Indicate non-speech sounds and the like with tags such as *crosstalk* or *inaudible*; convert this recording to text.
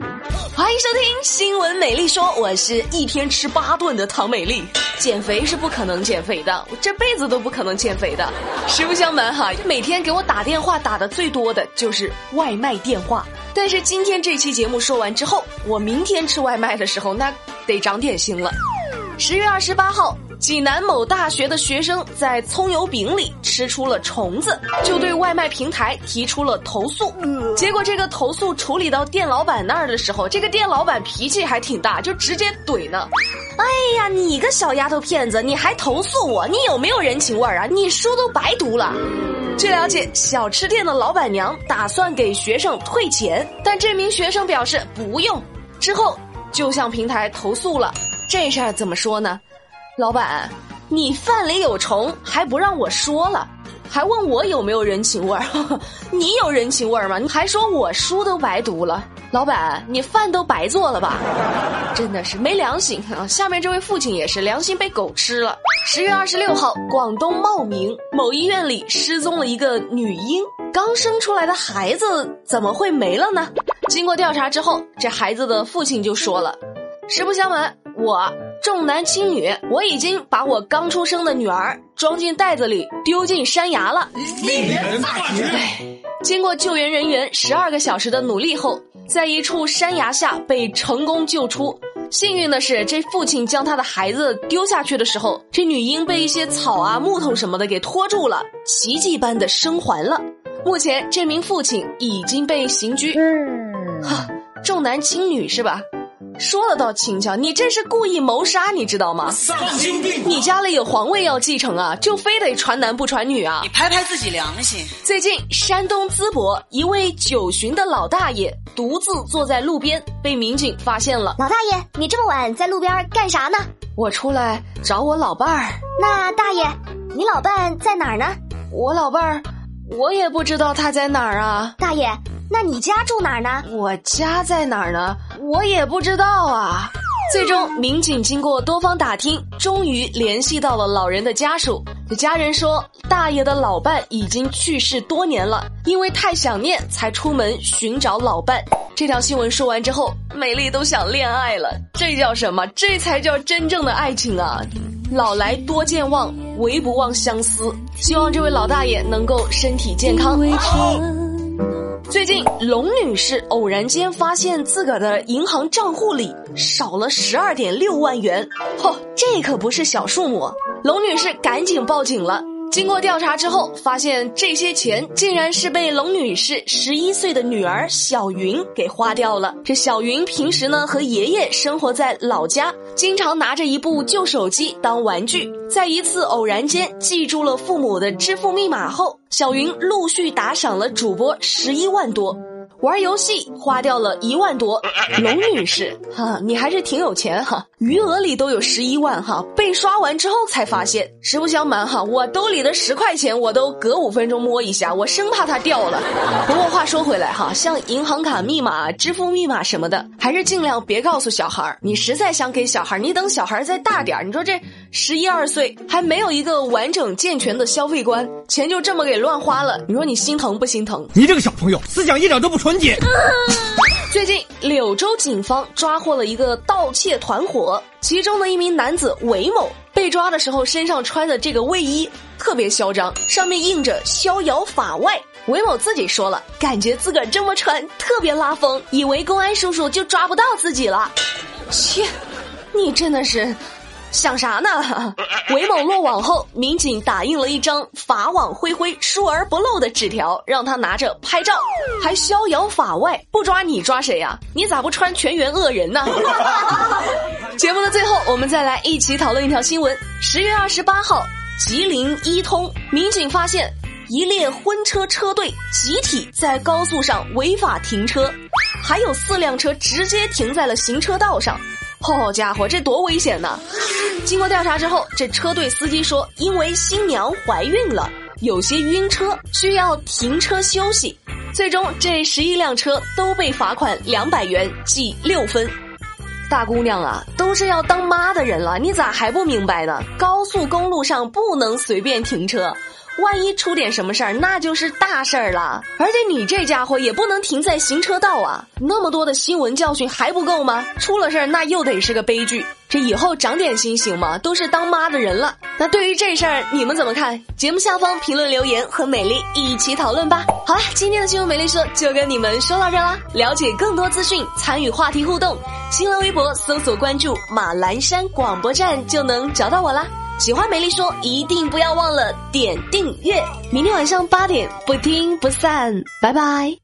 欢迎收听新闻美丽说，我是一天吃八顿的唐美丽。减肥是不可能减肥的，我这辈子都不可能减肥的。实不相瞒哈，每天给我打电话打的最多的就是外卖电话。但是今天这期节目说完之后，我明天吃外卖的时候那得长点心了。十月二十八号。济南某大学的学生在葱油饼里吃出了虫子，就对外卖平台提出了投诉。结果这个投诉处理到店老板那儿的时候，这个店老板脾气还挺大，就直接怼呢。哎呀，你个小丫头片子，你还投诉我？你有没有人情味儿啊？你书都白读了。据了解，小吃店的老板娘打算给学生退钱，但这名学生表示不用，之后就向平台投诉了。这事儿怎么说呢？老板，你饭里有虫还不让我说了，还问我有没有人情味儿？*laughs* 你有人情味儿吗？你还说我书都白读了？老板，你饭都白做了吧？真的是没良心啊！下面这位父亲也是良心被狗吃了。十月二十六号，广东茂名某医院里失踪了一个女婴，刚生出来的孩子怎么会没了呢？经过调查之后，这孩子的父亲就说了：“实不相瞒，我。”重男轻女，我已经把我刚出生的女儿装进袋子里丢进山崖了。令人大局。经过救援人员十二个小时的努力后，在一处山崖下被成功救出。幸运的是，这父亲将他的孩子丢下去的时候，这女婴被一些草啊、木头什么的给拖住了，奇迹般的生还了。目前，这名父亲已经被刑拘。哈，重男轻女是吧？说了倒轻巧，你这是故意谋杀，你知道吗？丧心病！你家里有皇位要继承啊，就非得传男不传女啊？你拍拍自己良心。最近，山东淄博一位九旬的老大爷独自坐在路边，被民警发现了。老大爷，你这么晚在路边干啥呢？我出来找我老伴儿。那大爷，你老伴在哪儿呢？我老伴儿，我也不知道他在哪儿啊。大爷。那你家住哪儿呢？我家在哪儿呢？我也不知道啊。最终，民警经过多方打听，终于联系到了老人的家属。家人说，大爷的老伴已经去世多年了，因为太想念，才出门寻找老伴。这条新闻说完之后，美丽都想恋爱了。这叫什么？这才叫真正的爱情啊！老来多健忘，唯不忘相思。希望这位老大爷能够身体健康。最近，龙女士偶然间发现自个儿的银行账户里少了十二点六万元，嚯，这可不是小数目！龙女士赶紧报警了。经过调查之后，发现这些钱竟然是被龙女士十一岁的女儿小云给花掉了。这小云平时呢和爷爷生活在老家，经常拿着一部旧手机当玩具。在一次偶然间记住了父母的支付密码后，小云陆续打赏了主播十一万多。玩游戏花掉了一万多，龙女士哈，你还是挺有钱哈，余额里都有十一万哈，被刷完之后才发现。实不相瞒哈，我兜里的十块钱我都隔五分钟摸一下，我生怕它掉了。不过话说回来哈，像银行卡密码、支付密码什么的，还是尽量别告诉小孩儿。你实在想给小孩儿，你等小孩儿再大点儿。你说这十一二岁还没有一个完整健全的消费观，钱就这么给乱花了，你说你心疼不心疼？你这个小朋友思想一点都不纯。*laughs* 最近，柳州警方抓获了一个盗窃团伙，其中的一名男子韦某被抓的时候，身上穿的这个卫衣特别嚣张，上面印着“逍遥法外”。韦某自己说了，感觉自个儿这么穿特别拉风，以为公安叔叔就抓不到自己了。切，你真的是。想啥呢？*laughs* 韦某落网后，民警打印了一张“法网恢恢，疏而不漏”的纸条，让他拿着拍照，还逍遥法外。不抓你抓谁呀？你咋不穿全员恶人呢？*laughs* *laughs* 节目的最后，我们再来一起讨论一条新闻：十月二十八号，吉林伊通民警发现一列婚车车队集体在高速上违法停车，还有四辆车直接停在了行车道上。好家伙，这多危险呐！经过调查之后，这车队司机说，因为新娘怀孕了，有些晕车，需要停车休息。最终，这十一辆车都被罚款两百元，记六分。大姑娘啊，都是要当妈的人了，你咋还不明白呢？高速公路上不能随便停车，万一出点什么事儿，那就是大事儿了。而且你这家伙也不能停在行车道啊！那么多的新闻教训还不够吗？出了事儿那又得是个悲剧。这以后长点心行吗？都是当妈的人了。那对于这事儿，你们怎么看？节目下方评论留言，和美丽一起讨论吧。好了，今天的新闻美丽说就跟你们说到这啦。了解更多资讯，参与话题互动，新浪微博搜索关注马栏山广播站就能找到我啦。喜欢美丽说，一定不要忘了点订阅。明天晚上八点，不听不散，拜拜。